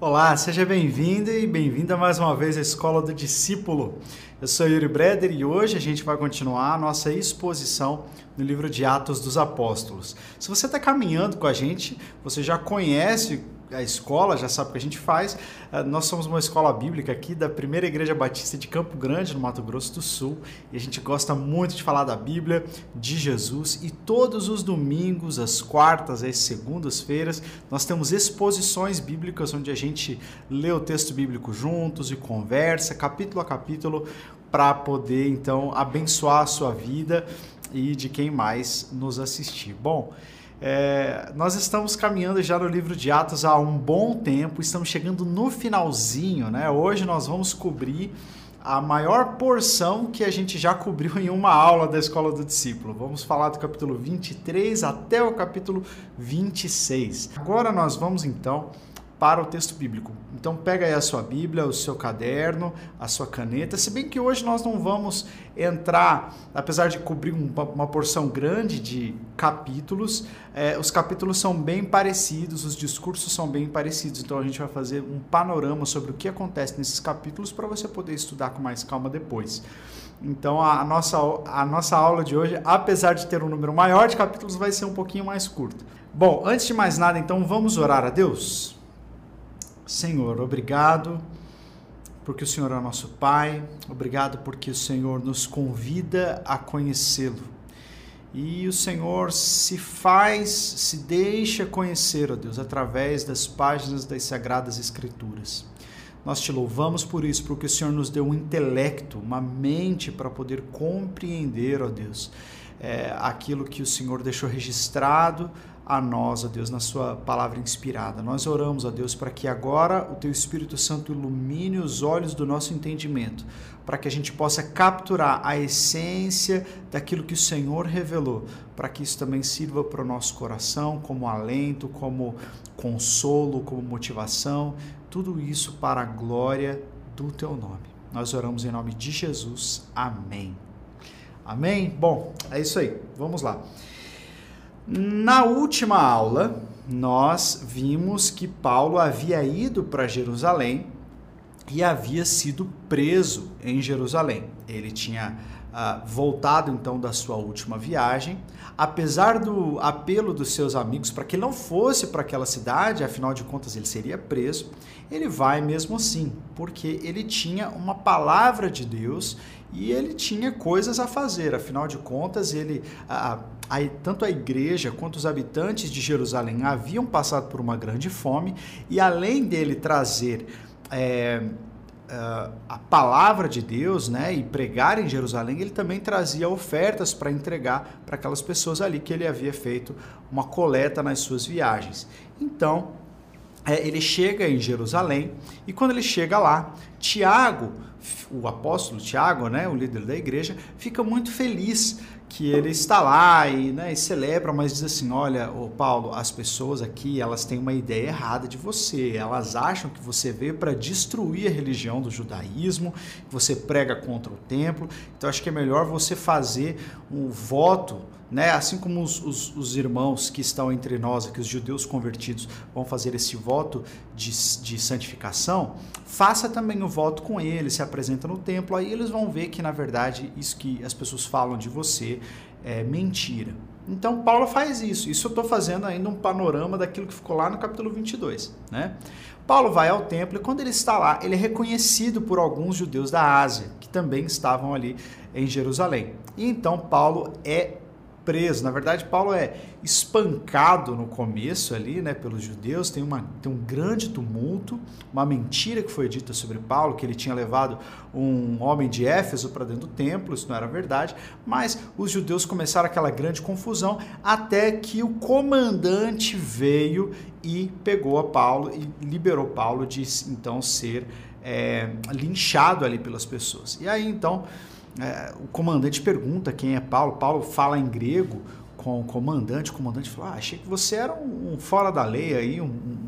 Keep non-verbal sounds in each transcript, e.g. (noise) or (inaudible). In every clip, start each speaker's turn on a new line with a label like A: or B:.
A: Olá, seja bem-vindo e bem-vinda mais uma vez à Escola do Discípulo. Eu sou Yuri Breder e hoje a gente vai continuar a nossa exposição no livro de Atos dos Apóstolos. Se você está caminhando com a gente, você já conhece a escola, já sabe o que a gente faz. Eh, nós somos uma escola bíblica aqui da Primeira Igreja Batista de Campo Grande, no Mato Grosso do Sul, e a gente gosta muito de falar da Bíblia, de Jesus, e todos os domingos, as quartas, as segundas-feiras, nós temos exposições bíblicas onde a gente lê o texto bíblico juntos e conversa, capítulo a capítulo, para poder então abençoar a sua vida e de quem mais nos assistir. Bom, é, nós estamos caminhando já no livro de Atos há um bom tempo, estamos chegando no finalzinho, né? Hoje nós vamos cobrir a maior porção que a gente já cobriu em uma aula da Escola do Discípulo. Vamos falar do capítulo 23 até o capítulo 26. Agora nós vamos então para o texto bíblico. Então pega aí a sua Bíblia, o seu caderno, a sua caneta. Se bem que hoje nós não vamos entrar, apesar de cobrir uma, uma porção grande de capítulos, é, os capítulos são bem parecidos, os discursos são bem parecidos. Então a gente vai fazer um panorama sobre o que acontece nesses capítulos para você poder estudar com mais calma depois. Então a, a, nossa, a nossa aula de hoje, apesar de ter um número maior de capítulos, vai ser um pouquinho mais curto. Bom, antes de mais nada, então vamos orar a Deus? Senhor, obrigado porque o Senhor é nosso Pai, obrigado porque o Senhor nos convida a conhecê-lo. E o Senhor se faz, se deixa conhecer, ó Deus, através das páginas das Sagradas Escrituras. Nós te louvamos por isso, porque o Senhor nos deu um intelecto, uma mente para poder compreender, ó Deus, é, aquilo que o Senhor deixou registrado a nós, ó Deus, na Sua palavra inspirada. Nós oramos, ó Deus, para que agora o Teu Espírito Santo ilumine os olhos do nosso entendimento, para que a gente possa capturar a essência daquilo que o Senhor revelou, para que isso também sirva para o nosso coração como alento, como consolo, como motivação, tudo isso para a glória do Teu nome. Nós oramos em nome de Jesus. Amém. Amém? Bom, é isso aí. Vamos lá. Na última aula, nós vimos que Paulo havia ido para Jerusalém e havia sido preso em Jerusalém. Ele tinha uh, voltado então da sua última viagem, apesar do apelo dos seus amigos para que ele não fosse para aquela cidade, afinal de contas ele seria preso, ele vai mesmo assim, porque ele tinha uma palavra de Deus e ele tinha coisas a fazer, afinal de contas ele a, tanto a igreja quanto os habitantes de Jerusalém haviam passado por uma grande fome, e além dele trazer é, Uh, a palavra de Deus, né, e pregar em Jerusalém, ele também trazia ofertas para entregar para aquelas pessoas ali que ele havia feito uma coleta nas suas viagens. Então, é, ele chega em Jerusalém e quando ele chega lá, Tiago, o apóstolo Tiago, né, o líder da igreja, fica muito feliz que ele está lá e, né, e celebra, mas diz assim: olha, ô Paulo, as pessoas aqui elas têm uma ideia errada de você. Elas acham que você veio para destruir a religião do judaísmo, você prega contra o templo. Então acho que é melhor você fazer um voto né? Assim como os, os, os, irmãos que estão entre nós, aqui os judeus convertidos, vão fazer esse voto de, de santificação, faça também o voto com eles, se apresenta no templo, aí eles vão ver que na verdade isso que as pessoas falam de você é mentira. Então Paulo faz isso. Isso eu estou fazendo ainda um panorama daquilo que ficou lá no capítulo 22, né? Paulo vai ao templo e quando ele está lá, ele é reconhecido por alguns judeus da Ásia, que também estavam ali em Jerusalém. E então Paulo é preso. Na verdade, Paulo é espancado no começo ali, né, pelos judeus. Tem, uma, tem um grande tumulto, uma mentira que foi dita sobre Paulo, que ele tinha levado um homem de Éfeso para dentro do templo. Isso não era verdade. Mas os judeus começaram aquela grande confusão até que o comandante veio e pegou a Paulo e liberou Paulo de então ser é, linchado ali pelas pessoas. E aí então é, o comandante pergunta quem é Paulo. Paulo fala em grego com o comandante. O comandante fala: ah, achei que você era um, um fora da lei aí, um, um,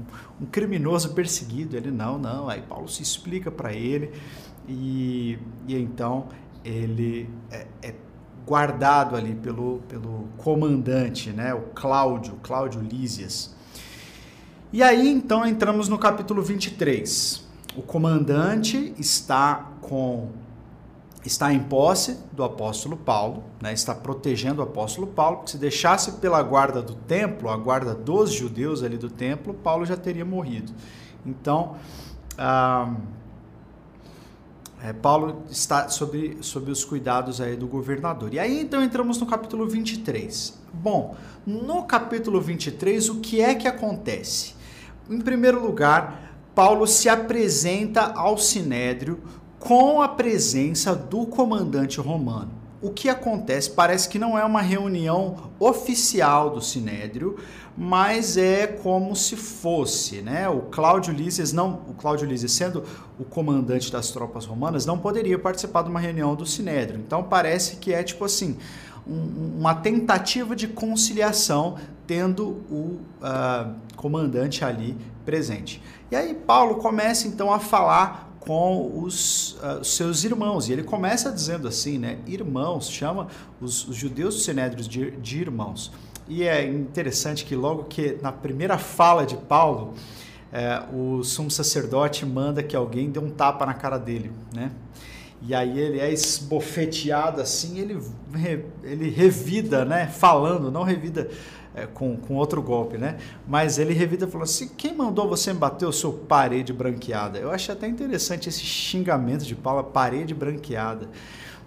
A: um, criminoso perseguido. Ele não, não. Aí Paulo se explica para ele e, e então ele é, é, guardado ali pelo, pelo comandante, né? O Cláudio, Cláudio Lísias. E aí então entramos no capítulo 23. O comandante está com está em posse do apóstolo Paulo, né, está protegendo o apóstolo Paulo, porque se deixasse pela guarda do templo, a guarda dos judeus ali do templo, Paulo já teria morrido. Então, ah, é, Paulo está sob, sob os cuidados aí do governador. E aí então entramos no capítulo 23. Bom, no capítulo 23, o que é que acontece? Em primeiro lugar, Paulo se apresenta ao sinédrio com a presença do comandante romano. O que acontece? Parece que não é uma reunião oficial do Sinédrio, mas é como se fosse, né? O Cláudio Lísias não, o Cláudio sendo o comandante das tropas romanas, não poderia participar de uma reunião do Sinédrio. Então parece que é tipo assim, um, uma tentativa de conciliação tendo o uh, comandante ali presente. E aí Paulo começa então a falar com os uh, seus irmãos. E ele começa dizendo assim, né? Irmãos, chama os, os judeus sinédrios de, de irmãos. E é interessante que logo que na primeira fala de Paulo, é, o sumo sacerdote manda que alguém dê um tapa na cara dele, né? E aí ele é esbofeteado assim, ele, ele revida, né? Falando, não revida é, com, com outro golpe, né? Mas ele revida falando assim: quem mandou você me bater o seu parede branqueada? Eu acho até interessante esse xingamento de Paulo, parede branqueada.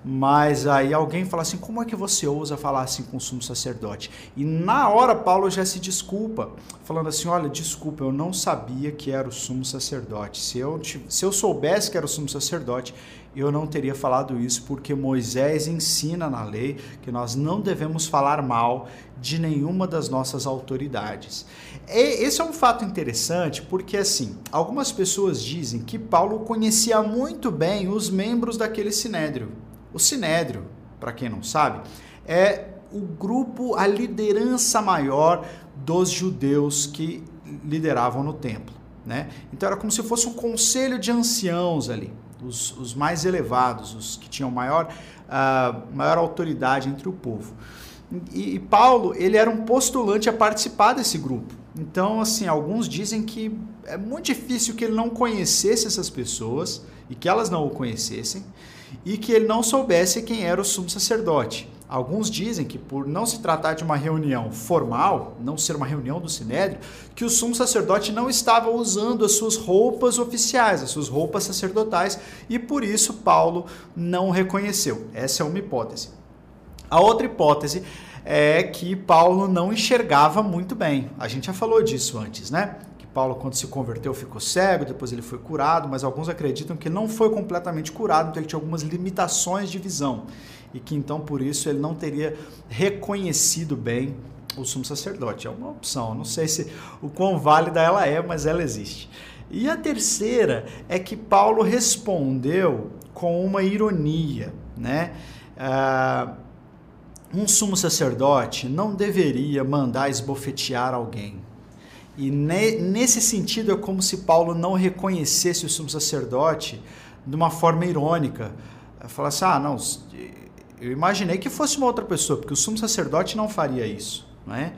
A: Mas aí alguém fala assim: como é que você ousa falar assim com o sumo sacerdote? E na hora Paulo já se desculpa, falando assim: olha, desculpa, eu não sabia que era o sumo sacerdote. Se eu, se eu soubesse que era o sumo sacerdote, eu não teria falado isso, porque Moisés ensina na lei que nós não devemos falar mal de nenhuma das nossas autoridades. Esse é um fato interessante porque, assim, algumas pessoas dizem que Paulo conhecia muito bem os membros daquele sinédrio. O sinédrio, para quem não sabe, é o grupo, a liderança maior dos judeus que lideravam no templo. Né? Então era como se fosse um conselho de anciãos ali, os, os mais elevados, os que tinham maior, uh, maior autoridade entre o povo. E, e Paulo, ele era um postulante a participar desse grupo. Então, assim, alguns dizem que é muito difícil que ele não conhecesse essas pessoas e que elas não o conhecessem e que ele não soubesse quem era o sumo sacerdote. Alguns dizem que por não se tratar de uma reunião formal, não ser uma reunião do sinédrio, que o sumo sacerdote não estava usando as suas roupas oficiais, as suas roupas sacerdotais, e por isso Paulo não reconheceu. Essa é uma hipótese. A outra hipótese é que Paulo não enxergava muito bem. A gente já falou disso antes, né? Que Paulo, quando se converteu, ficou cego, depois ele foi curado, mas alguns acreditam que não foi completamente curado, então ele tinha algumas limitações de visão e que então por isso ele não teria reconhecido bem o sumo sacerdote. É uma opção, não sei se o quão válida ela é, mas ela existe. E a terceira é que Paulo respondeu com uma ironia, né? Uh, um sumo sacerdote não deveria mandar esbofetear alguém. E ne, nesse sentido é como se Paulo não reconhecesse o sumo sacerdote de uma forma irônica. Falasse, ah, não, eu imaginei que fosse uma outra pessoa, porque o sumo sacerdote não faria isso, não é?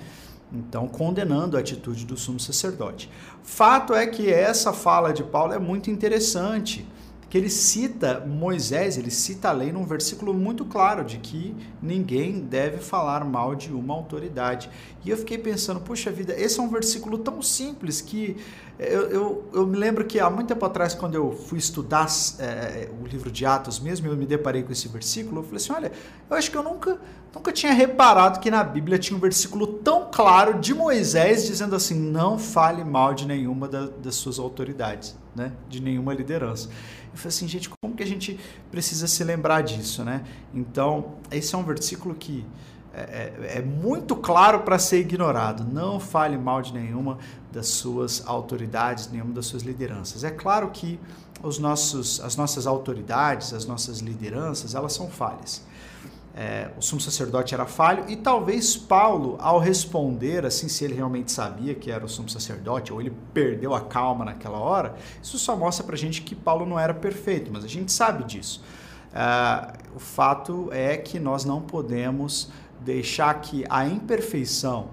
A: Então, condenando a atitude do sumo sacerdote. Fato é que essa fala de Paulo é muito interessante que ele cita Moisés, ele cita a lei num versículo muito claro de que ninguém deve falar mal de uma autoridade. E eu fiquei pensando, puxa vida, esse é um versículo tão simples que eu, eu, eu me lembro que há muito tempo atrás, quando eu fui estudar é, o livro de Atos mesmo, eu me deparei com esse versículo, eu falei assim, olha, eu acho que eu nunca, nunca tinha reparado que na Bíblia tinha um versículo tão claro de Moisés dizendo assim, não fale mal de nenhuma da, das suas autoridades, né? de nenhuma liderança. Eu falei assim, gente, como que a gente precisa se lembrar disso, né? Então, esse é um versículo que é, é, é muito claro para ser ignorado. Não fale mal de nenhuma das suas autoridades, nenhuma das suas lideranças. É claro que os nossos, as nossas autoridades, as nossas lideranças, elas são falhas é, o sumo sacerdote era falho e talvez Paulo, ao responder assim, se ele realmente sabia que era o sumo sacerdote ou ele perdeu a calma naquela hora, isso só mostra para a gente que Paulo não era perfeito, mas a gente sabe disso. É, o fato é que nós não podemos deixar que a imperfeição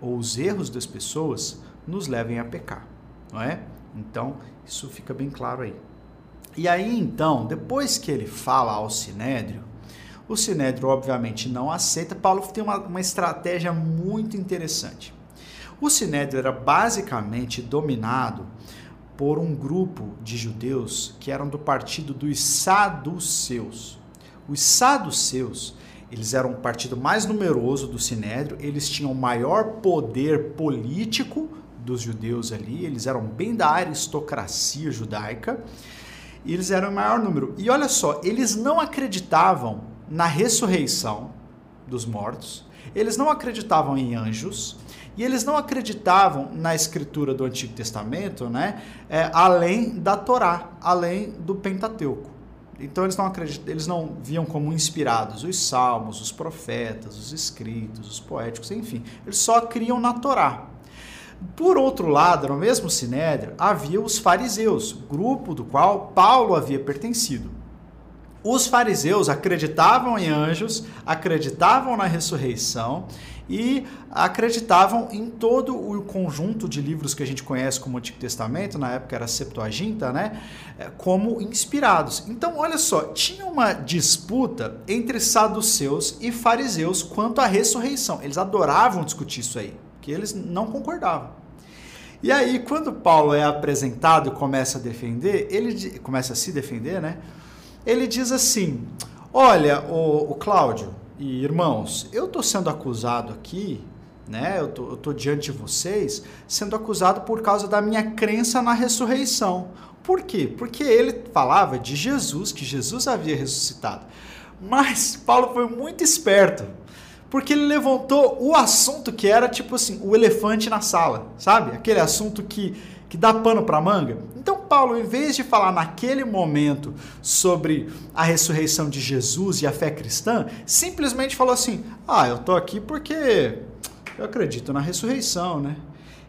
A: ou os erros das pessoas nos levem a pecar, não é? Então, isso fica bem claro aí. E aí, então, depois que ele fala ao Sinédrio, o Sinédrio obviamente não aceita. Paulo tem uma, uma estratégia muito interessante. O Sinédrio era basicamente dominado por um grupo de judeus que eram do partido dos saduceus. Os saduceus, eles eram o partido mais numeroso do Sinédrio, eles tinham o maior poder político dos judeus ali, eles eram bem da aristocracia judaica, e eles eram o maior número. E olha só, eles não acreditavam na ressurreição dos mortos, eles não acreditavam em anjos, e eles não acreditavam na escritura do Antigo Testamento, né? É, além da Torá, além do Pentateuco. Então eles não acreditam, eles não viam como inspirados os salmos, os profetas, os escritos, os poéticos, enfim. Eles só criam na Torá. Por outro lado, no mesmo Sinédrio, havia os fariseus, grupo do qual Paulo havia pertencido. Os fariseus acreditavam em anjos, acreditavam na ressurreição e acreditavam em todo o conjunto de livros que a gente conhece como Antigo Testamento, na época era Septuaginta, né, é, como inspirados. Então, olha só, tinha uma disputa entre saduceus e fariseus quanto à ressurreição. Eles adoravam discutir isso aí, que eles não concordavam. E aí, quando Paulo é apresentado e começa a defender, ele começa a se defender, né? Ele diz assim: Olha, o, o Cláudio, e irmãos, eu estou sendo acusado aqui, né? Eu tô, tô diante de vocês, sendo acusado por causa da minha crença na ressurreição. Por quê? Porque ele falava de Jesus, que Jesus havia ressuscitado. Mas Paulo foi muito esperto, porque ele levantou o assunto que era tipo assim, o elefante na sala, sabe? Aquele assunto que que dá pano para manga. Então Paulo, em vez de falar naquele momento sobre a ressurreição de Jesus e a fé cristã, simplesmente falou assim: "Ah, eu tô aqui porque eu acredito na ressurreição, né?"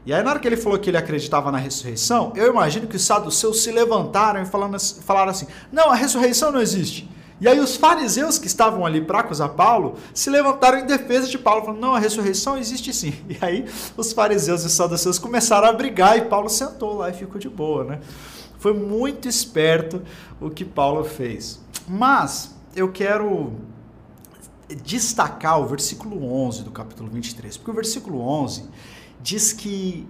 A: E aí, na hora que ele falou que ele acreditava na ressurreição, eu imagino que os saduceus se levantaram e falaram assim: não, a ressurreição não existe. E aí os fariseus que estavam ali para acusar Paulo se levantaram em defesa de Paulo, falando: não, a ressurreição existe sim. (laughs) E aí os fariseus e os saduceus começaram a brigar e Paulo sentou lá e ficou de boa, né? Foi muito esperto o que Paulo fez. Mas eu quero destacar o versículo 11 do capítulo 23, porque o versículo 11 diz que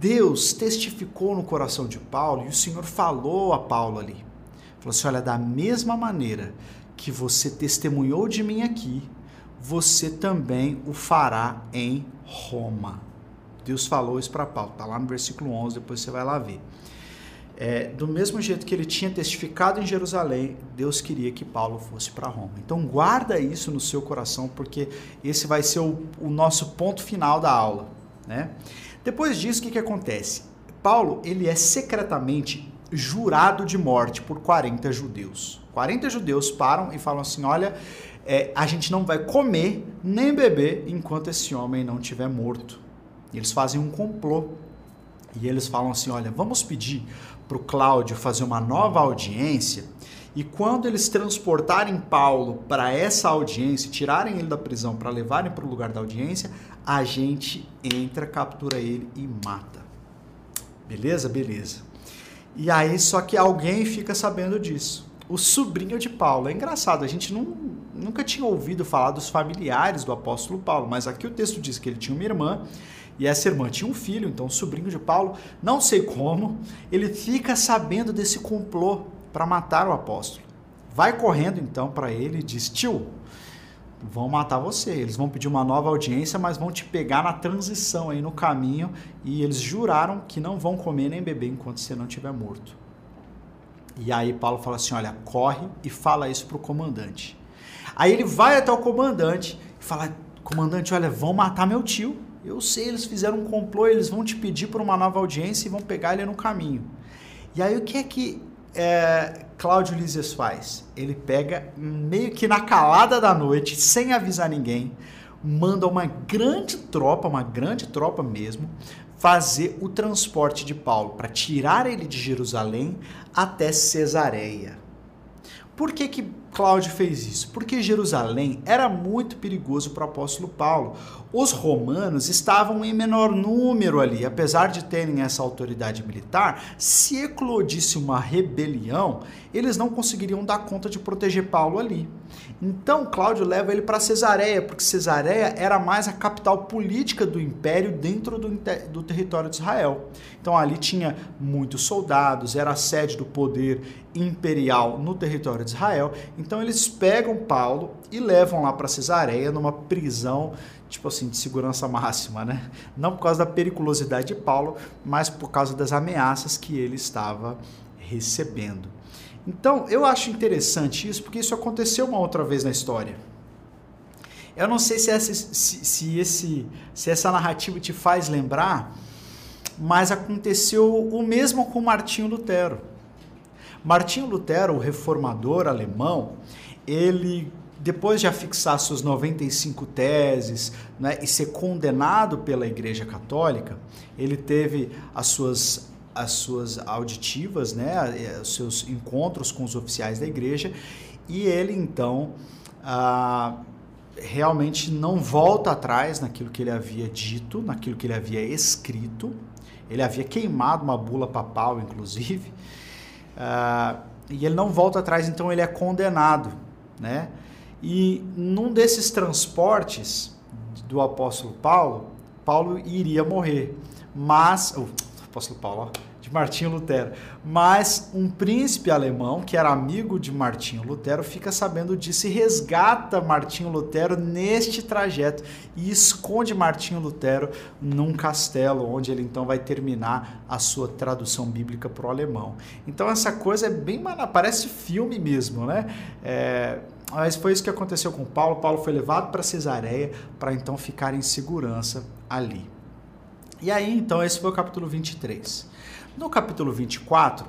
A: Deus testificou no coração de Paulo e o Senhor falou a Paulo ali. Falou assim: olha, da mesma maneira que você testemunhou de mim aqui, você também o fará em Roma. Deus falou isso para Paulo, está lá no versículo 11, depois você vai lá ver. É, do mesmo jeito que ele tinha testificado em Jerusalém, Deus queria que Paulo fosse para Roma. Então guarda isso no seu coração, porque esse vai ser o, o nosso ponto final da aula. Né? Depois disso, o que, que acontece? Paulo ele é secretamente jurado de morte por 40 judeus. 40 judeus param e falam assim: olha, é, a gente não vai comer nem beber enquanto esse homem não estiver morto. E eles fazem um complô. E eles falam assim: olha, vamos pedir para o Cláudio fazer uma nova audiência. E quando eles transportarem Paulo para essa audiência, tirarem ele da prisão para levarem para o lugar da audiência, a gente entra, captura ele e mata. Beleza? Beleza. E aí, só que alguém fica sabendo disso. O sobrinho de Paulo. É engraçado, a gente não, nunca tinha ouvido falar dos familiares do apóstolo Paulo, mas aqui o texto diz que ele tinha uma irmã e essa irmã tinha um filho, então o sobrinho de Paulo, não sei como, ele fica sabendo desse complô para matar o apóstolo. Vai correndo então para ele e diz: Tio, vão matar você. Eles vão pedir uma nova audiência, mas vão te pegar na transição aí no caminho e eles juraram que não vão comer nem beber enquanto você não estiver morto. E aí Paulo fala assim: "Olha, corre e fala isso pro comandante". Aí ele vai até o comandante e fala: "Comandante, olha, vão matar meu tio. Eu sei, eles fizeram um complô, eles vão te pedir por uma nova audiência e vão pegar ele no caminho". E aí o que é que é, Cláudio Lísias faz? Ele pega meio que na calada da noite, sem avisar ninguém, manda uma grande tropa, uma grande tropa mesmo, fazer o transporte de Paulo para tirar ele de Jerusalém até Cesareia. Por que, que Cláudio fez isso? Porque Jerusalém era muito perigoso para o apóstolo Paulo. Os romanos estavam em menor número ali, apesar de terem essa autoridade militar. Se eclodisse uma rebelião, eles não conseguiriam dar conta de proteger Paulo ali. Então Cláudio leva ele para Cesareia, porque Cesareia era mais a capital política do império dentro do, do território de Israel. Então ali tinha muitos soldados, era a sede do poder imperial no território de Israel. Então eles pegam Paulo e levam lá para Cesareia numa prisão tipo assim, de segurança (laughs) máxima, né? Não por causa da periculosidade de Paulo, mas por causa das ameaças que ele estava recebendo. Então, eu acho interessante isso, porque isso aconteceu uma outra vez na história. Eu não sei se essa, se, se, esse, se essa narrativa te faz lembrar, mas aconteceu o mesmo com Martinho Lutero. Martinho Lutero, o reformador alemão, ele depois de afixar suas 95 teses né, e ser condenado pela Igreja Católica, ele teve as suas as suas auditivas, né, os seus encontros com os oficiais da igreja, e ele então ah, realmente não volta atrás naquilo que ele havia dito, naquilo que ele havia escrito. Ele havia queimado uma bula papal, inclusive, ah, e ele não volta atrás, então ele é condenado, né? E num desses transportes do apóstolo Paulo, Paulo iria morrer, mas o apóstolo Paulo, ó, de Martinho Lutero. Mas um príncipe alemão, que era amigo de Martinho Lutero, fica sabendo disso e resgata Martinho Lutero neste trajeto e esconde Martinho Lutero num castelo, onde ele então vai terminar a sua tradução bíblica para o alemão. Então essa coisa é bem, parece filme mesmo, né? É, mas foi isso que aconteceu com Paulo. Paulo foi levado para Cesareia para então ficar em segurança ali. E aí, então, esse foi o capítulo 23. No capítulo 24,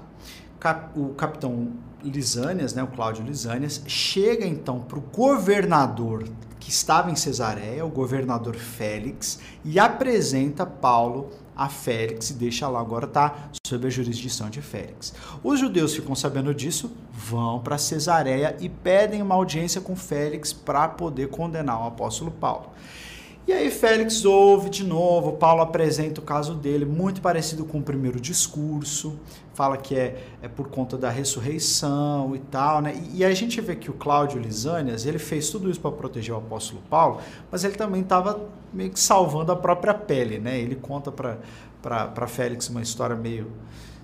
A: o capitão Lisânias, né, o Cláudio Lisânias, chega então para o governador que estava em Cesareia, o governador Félix, e apresenta Paulo a Félix e deixa lá agora tá sob a jurisdição de Félix. Os judeus ficam sabendo disso, vão para Cesareia e pedem uma audiência com Félix para poder condenar o apóstolo Paulo. E aí Félix ouve de novo, Paulo apresenta o caso dele, muito parecido com o primeiro discurso, fala que é, é por conta da ressurreição e tal, né? E, e a gente vê que o Cláudio Lisânias, ele fez tudo isso para proteger o apóstolo Paulo, mas ele também estava meio que salvando a própria pele, né? Ele conta para Félix uma história meio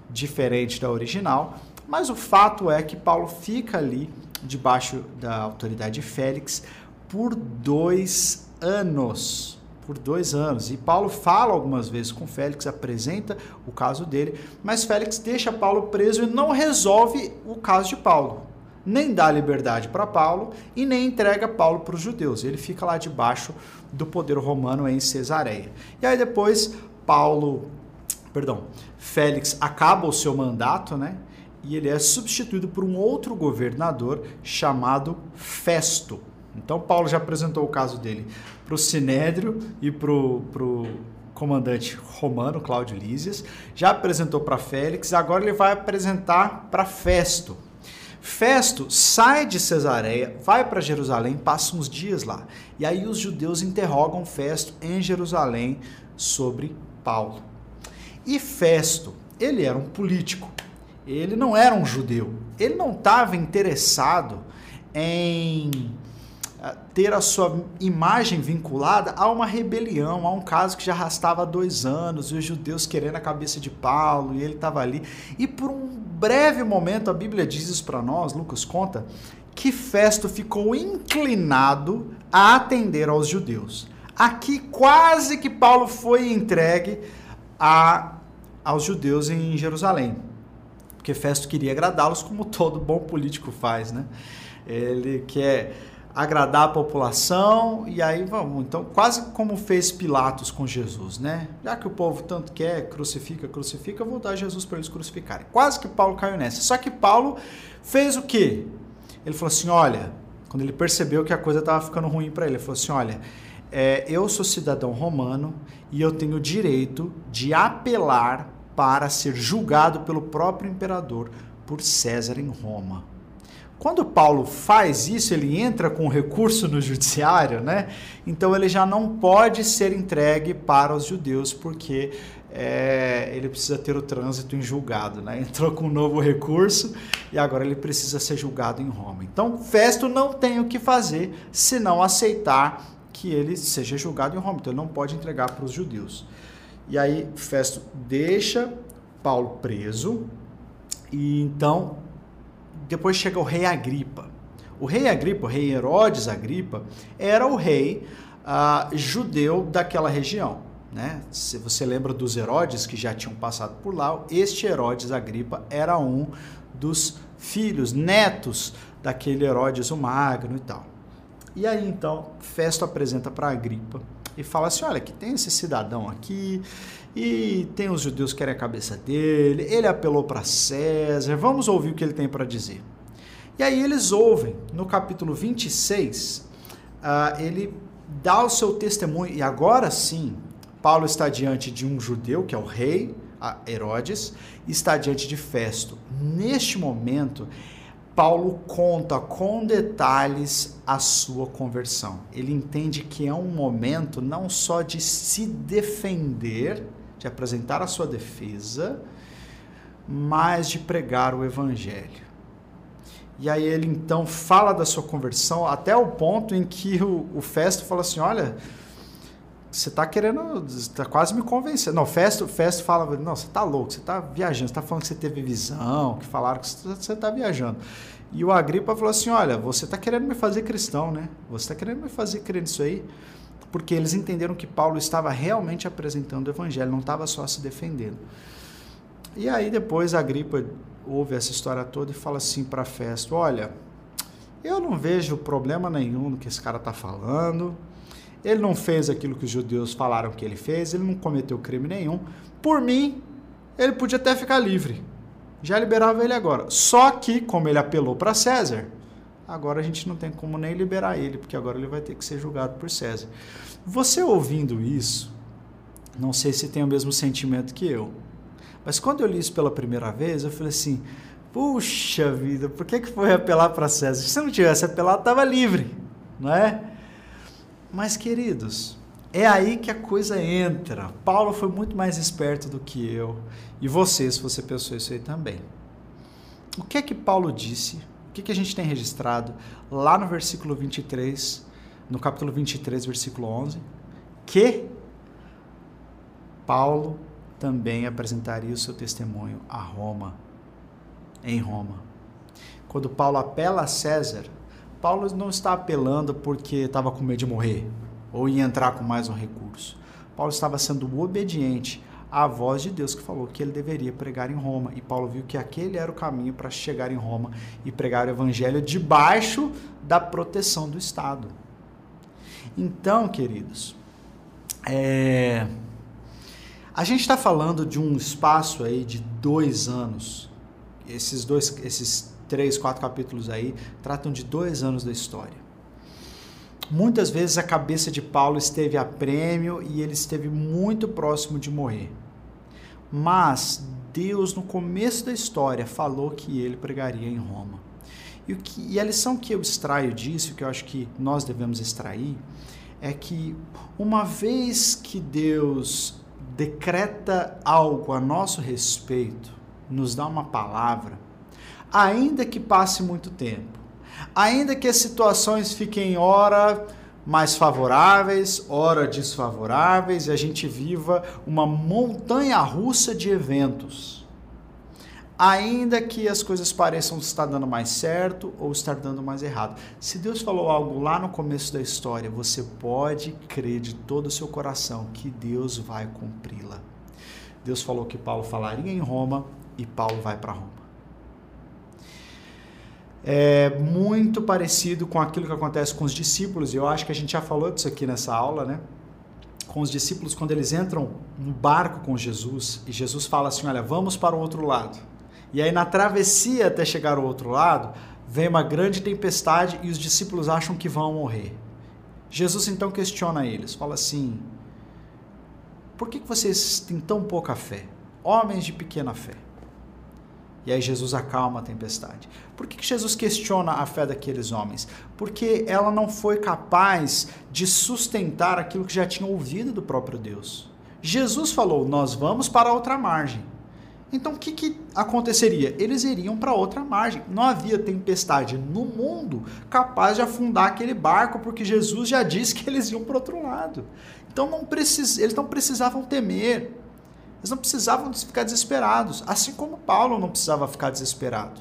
A: diferente da original, mas o fato é que Paulo fica ali debaixo da autoridade de Félix por dois anos. Por dois anos. E Paulo fala algumas vezes com Félix, apresenta o caso dele, mas Félix deixa Paulo preso e não resolve o caso de Paulo. Nem dá liberdade para Paulo e nem entrega Paulo para os judeus. Ele fica lá debaixo do poder romano em Cesareia. E aí depois Paulo, perdão, Félix acaba o seu mandato, né? E ele é substituído por um outro governador chamado Festo. Então Paulo já apresentou o caso dele para o Sinédrio e para o comandante romano, Cláudio Lísias, já apresentou para Félix, agora ele vai apresentar para Festo. Festo sai de Cesareia, vai para Jerusalém, passa uns dias lá. E aí os judeus interrogam Festo em Jerusalém sobre Paulo. E Festo, ele era um político, ele não era um judeu, ele não estava interessado em ter a sua imagem vinculada a uma rebelião, a um caso que já arrastava dois anos, e os judeus querendo a cabeça de Paulo, e ele estava ali. E por um breve momento, a Bíblia diz isso para nós, Lucas conta, que Festo ficou inclinado a atender aos judeus. Aqui quase que Paulo foi entregue a, aos judeus em Jerusalém, porque Festo queria agradá-los como (laughs) todo bom político faz, né? Ele quer agradar a população e aí vamos. Então, quase como fez Pilatos com Jesus, né? Já que o povo tanto quer, crucifica, crucifica, eu vou dar Jesus para eles crucificarem. Quase que Paulo caiu nessa. Só que Paulo fez o quê? Ele falou assim: olha, quando ele percebeu que a coisa estava ficando ruim para ele, ele falou assim: olha, é, eu sou cidadão romano e eu tenho o direito de apelar para ser julgado pelo próprio imperador por César em Roma. Quando Paulo faz isso, ele entra com recurso no judiciário, né? Então ele já não pode ser entregue para os judeus, porque é, ele precisa ter o trânsito em julgado, né? (laughs) Entrou com um novo recurso e agora ele precisa ser julgado em Roma. Então Festo não tem o que fazer senão aceitar que ele seja julgado em Roma. Então ele não pode entregar para os judeus. E aí Festo deixa Paulo preso e então depois chega o rei Agripa. O rei Agripa, o rei Herodes Agripa, era o rei uh, judeu daquela região. Né? Se você lembra dos Herodes que já tinham passado por lá, este Herodes Agripa era um dos filhos, netos daquele Herodes o Magno e tal. E aí então Festo apresenta para Agripa e fala assim: olha, que tem esse cidadão aqui e tem os judeus que querem a cabeça dele, ele apelou para César, vamos ouvir o que ele tem para dizer. E aí eles ouvem, no capítulo 26, uh, ah, ele dá o seu testemunho, e agora sim, Paulo está diante de um judeu, que é o rei Herodes, está diante de Festo. Neste momento, Paulo conta com detalhes a sua conversão. Ele entende que é um momento não só de se defender, de apresentar a sua defesa, mas de pregar o evangelho. E aí ele então fala da sua conversão até o ponto em que o, o Festo fala assim: olha você está querendo, está quase me convencendo. Não, Festo, Festo fala, não, você está louco, você está viajando, você está falando que você teve visão, que falaram que você está viajando. E o Agripa falou assim, olha, você está querendo me fazer cristão, né? Você está querendo me fazer crer nisso aí? Porque eles entenderam que Paulo estava realmente apresentando o evangelho, não estava só se defendendo. E aí depois a Agripa ouve essa história toda e fala assim para Festo, olha, eu não vejo problema nenhum no que esse cara está falando, ele não fez aquilo que os judeus falaram que ele fez, ele não cometeu crime nenhum. Por mim, ele podia até ficar livre. Já liberava ele agora. Só que, como ele apelou para César, agora a gente não tem como nem liberar ele, porque agora ele vai ter que ser julgado por César. Você ouvindo isso, não sei se tem o mesmo sentimento que eu, mas quando eu li isso pela primeira vez, eu falei assim: puxa vida, por que, que foi apelar para César? Se não tivesse apelado, estava livre, não é? Mas, queridos, é aí que a coisa entra. Paulo foi muito mais esperto do que eu. E você, se você pensou isso aí também. O que é que Paulo disse? O que, é que a gente tem registrado lá no versículo 23, no capítulo 23, versículo 11? Que Paulo também apresentaria o seu testemunho a Roma, em Roma. Quando Paulo apela a César, Paulo não está apelando porque estava com medo de morrer ou ia entrar com mais um recurso. Paulo estava sendo obediente à voz de Deus que falou que ele deveria pregar em Roma. E Paulo viu que aquele era o caminho para chegar em Roma e pregar o evangelho debaixo da proteção do Estado. Então, queridos, é... a gente está falando de um espaço aí de dois anos. Esses dois, esses três, quatro capítulos aí, tratam de dois anos da história. Muitas vezes a cabeça de Paulo esteve a prêmio e ele esteve muito próximo de morrer. Mas Deus, no começo da história, falou que ele pregaria em Roma. E, que, e a lição que eu extraio disso, que eu acho que nós devemos extrair, é que uma vez que Deus decreta algo a nosso respeito, nos dá uma palavra, ainda que passe muito tempo, ainda que as situações fiquem ora mais favoráveis, ora desfavoráveis, e a gente viva uma montanha russa de eventos. Ainda que as coisas pareçam estar dando mais certo ou estar dando mais errado. Se Deus falou algo lá no começo da história, você pode crer de todo o seu coração que Deus vai cumpri-la. Deus falou que Paulo falaria em Roma e Paulo vai para Roma é muito parecido com aquilo que acontece com os discípulos, e eu acho que a gente já falou disso aqui nessa aula, né? Com os discípulos, quando eles entram no barco com Jesus, e Jesus fala assim: Olha, vamos para o outro lado. E aí, na travessia até chegar ao outro lado, vem uma grande tempestade e os discípulos acham que vão morrer. Jesus então questiona eles, fala assim: Por que vocês têm tão pouca fé? Homens de pequena fé. E aí Jesus acalma a tempestade. Por que Jesus questiona a fé daqueles homens? Porque ela não foi capaz de sustentar aquilo que já tinha ouvido do próprio Deus. Jesus falou: Nós vamos para outra margem. Então o que, que aconteceria? Eles iriam para outra margem. Não havia tempestade no mundo capaz de afundar aquele barco, porque Jesus já disse que eles iam para outro lado. Então não precis... eles não precisavam temer. Eles não precisavam ficar desesperados. Assim como Paulo não precisava ficar desesperado.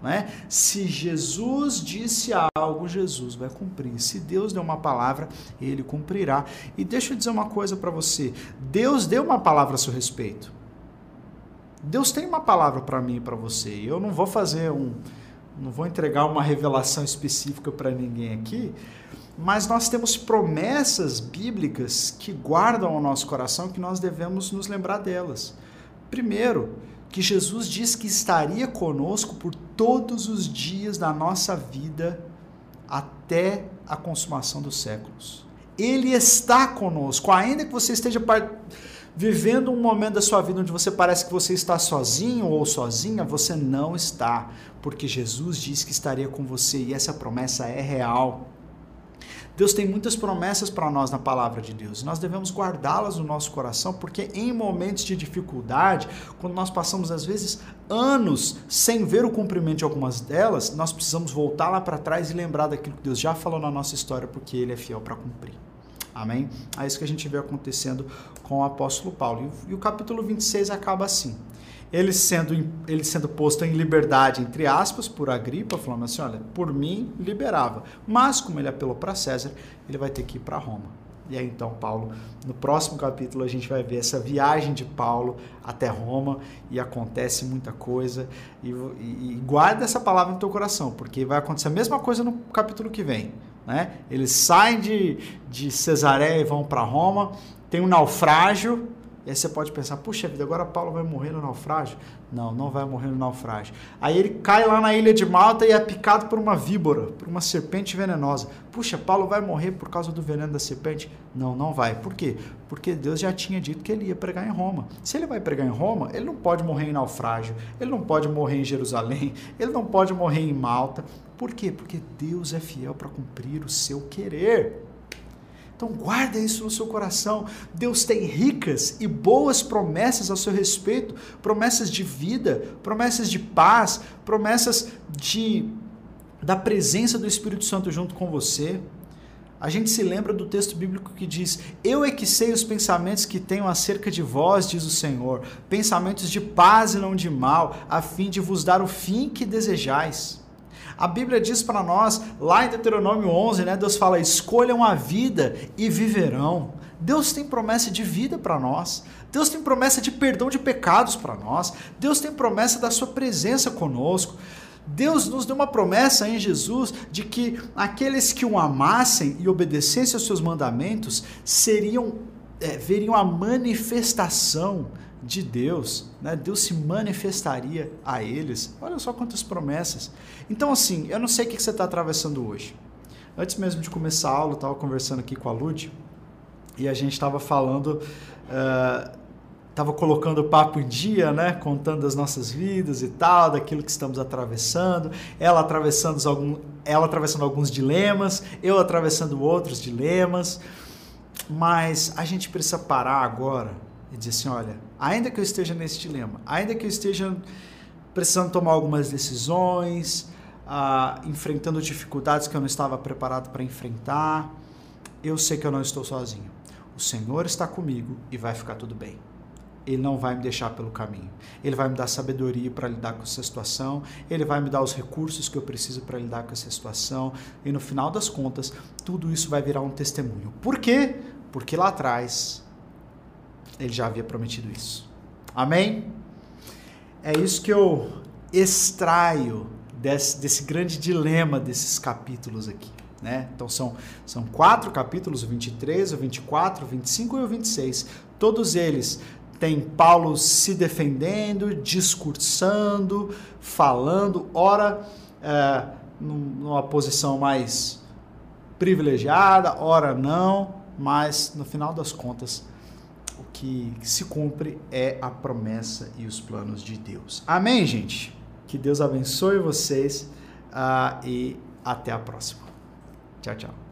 A: Né? Se Jesus disse algo, Jesus vai cumprir. Se Deus deu uma palavra, ele cumprirá. E deixa eu dizer uma coisa para você: Deus deu uma palavra a seu respeito. Deus tem uma palavra para mim e para você. Eu não vou fazer um. Não vou entregar uma revelação específica para ninguém aqui, mas nós temos promessas bíblicas que guardam o nosso coração que nós devemos nos lembrar delas. Primeiro, que Jesus diz que estaria conosco por todos os dias da nossa vida até a consumação dos séculos. Ele está conosco, ainda que você esteja vivendo um momento da sua vida onde você parece que você está sozinho ou sozinha, você não está, porque Jesus disse que estaria com você e essa promessa é real. Deus tem muitas promessas para nós na palavra de Deus. Nós devemos guardá-las no nosso coração, porque em momentos de dificuldade, quando nós passamos às vezes anos sem ver o cumprimento de algumas delas, nós precisamos voltar lá para trás e lembrar daquilo que Deus já falou na nossa história, porque ele é fiel para cumprir. Amém? É isso que a gente vê acontecendo com o apóstolo Paulo. E o capítulo 26 acaba assim ele sendo, ele sendo posto em liberdade, entre aspas, por Agripa, falando assim: olha, por mim liberava. Mas, como ele apelou para César, ele vai ter que ir para Roma. E aí, então, Paulo, no próximo capítulo, a gente vai ver essa viagem de Paulo até Roma e acontece muita coisa. E, e, e guarda essa palavra no teu coração, porque vai acontecer a mesma coisa no capítulo que vem. Né? Eles saem de, de Cesareia e vão para Roma, tem um naufrágio e aí você pode pensar, puxa vida, agora Paulo vai morrer no naufrágio? Não, não vai morrer no naufrágio. Aí ele cai lá na ilha de Malta e é picado por uma víbora, por uma serpente venenosa. Puxa, Paulo vai morrer por causa do veneno da serpente? Não, não vai. Por quê? Porque Deus já tinha dito que ele ia pregar em Roma. Se ele vai pregar em Roma, ele não pode morrer em naufrágio, ele não pode morrer em Jerusalém, ele não pode morrer em Malta. Por quê? Porque Deus é fiel para cumprir o seu querer. Então guarda isso no seu coração. Deus tem ricas e boas promessas ao seu respeito, promessas de vida, promessas de paz, promessas de da presença do Espírito Santo junto com você. A gente se lembra do texto bíblico que diz: Eu é que sei os pensamentos que tenho acerca de vós, diz o Senhor, pensamentos de paz e não de mal, a fim de vos dar o fim que desejais. A Bíblia diz para nós, lá em Deuteronômio 11, né, Deus fala: escolham a vida e viverão. Deus tem promessa de vida para nós. Deus tem promessa de perdão de pecados para nós. Deus tem promessa da sua presença conosco. Deus nos deu uma promessa em Jesus de que aqueles que o amassem e obedecessem aos seus mandamentos seriam é, veriam a manifestação de Deus, né? Deus se manifestaria a eles. Olha só quantas promessas. Então, assim, eu não sei o que você está atravessando hoje. Antes mesmo de começar a aula, eu estava conversando aqui com a Lud e a gente estava falando, estava uh, colocando o papo em dia, né? Contando as nossas vidas e tal, daquilo que estamos atravessando. Ela atravessando, algum, ela atravessando alguns dilemas, eu atravessando outros dilemas. Mas a gente precisa parar agora e dizer assim: olha, ainda que eu esteja nesse dilema, ainda que eu esteja precisando tomar algumas decisões, ah, enfrentando dificuldades que eu não estava preparado para enfrentar, eu sei que eu não estou sozinho. O Senhor está comigo e vai ficar tudo bem. Ele não vai me deixar pelo caminho. Ele vai me dar sabedoria para lidar com essa situação. Ele vai me dar os recursos que eu preciso para lidar com essa situação. E no final das contas, tudo isso vai virar um testemunho. Por quê? Porque lá atrás ele já havia prometido isso. Amém? É isso que eu extraio desse, desse grande dilema desses capítulos aqui. Né? Então são, são quatro capítulos, o 23, o 24, o 25 e o 26. Todos eles têm Paulo se defendendo, discursando, falando, ora é, numa posição mais privilegiada, ora não, mas no final das contas que se cumpre é a promessa e os planos de Deus. Amém, gente? Que Deus abençoe vocês uh, e até a próxima. Tchau, tchau.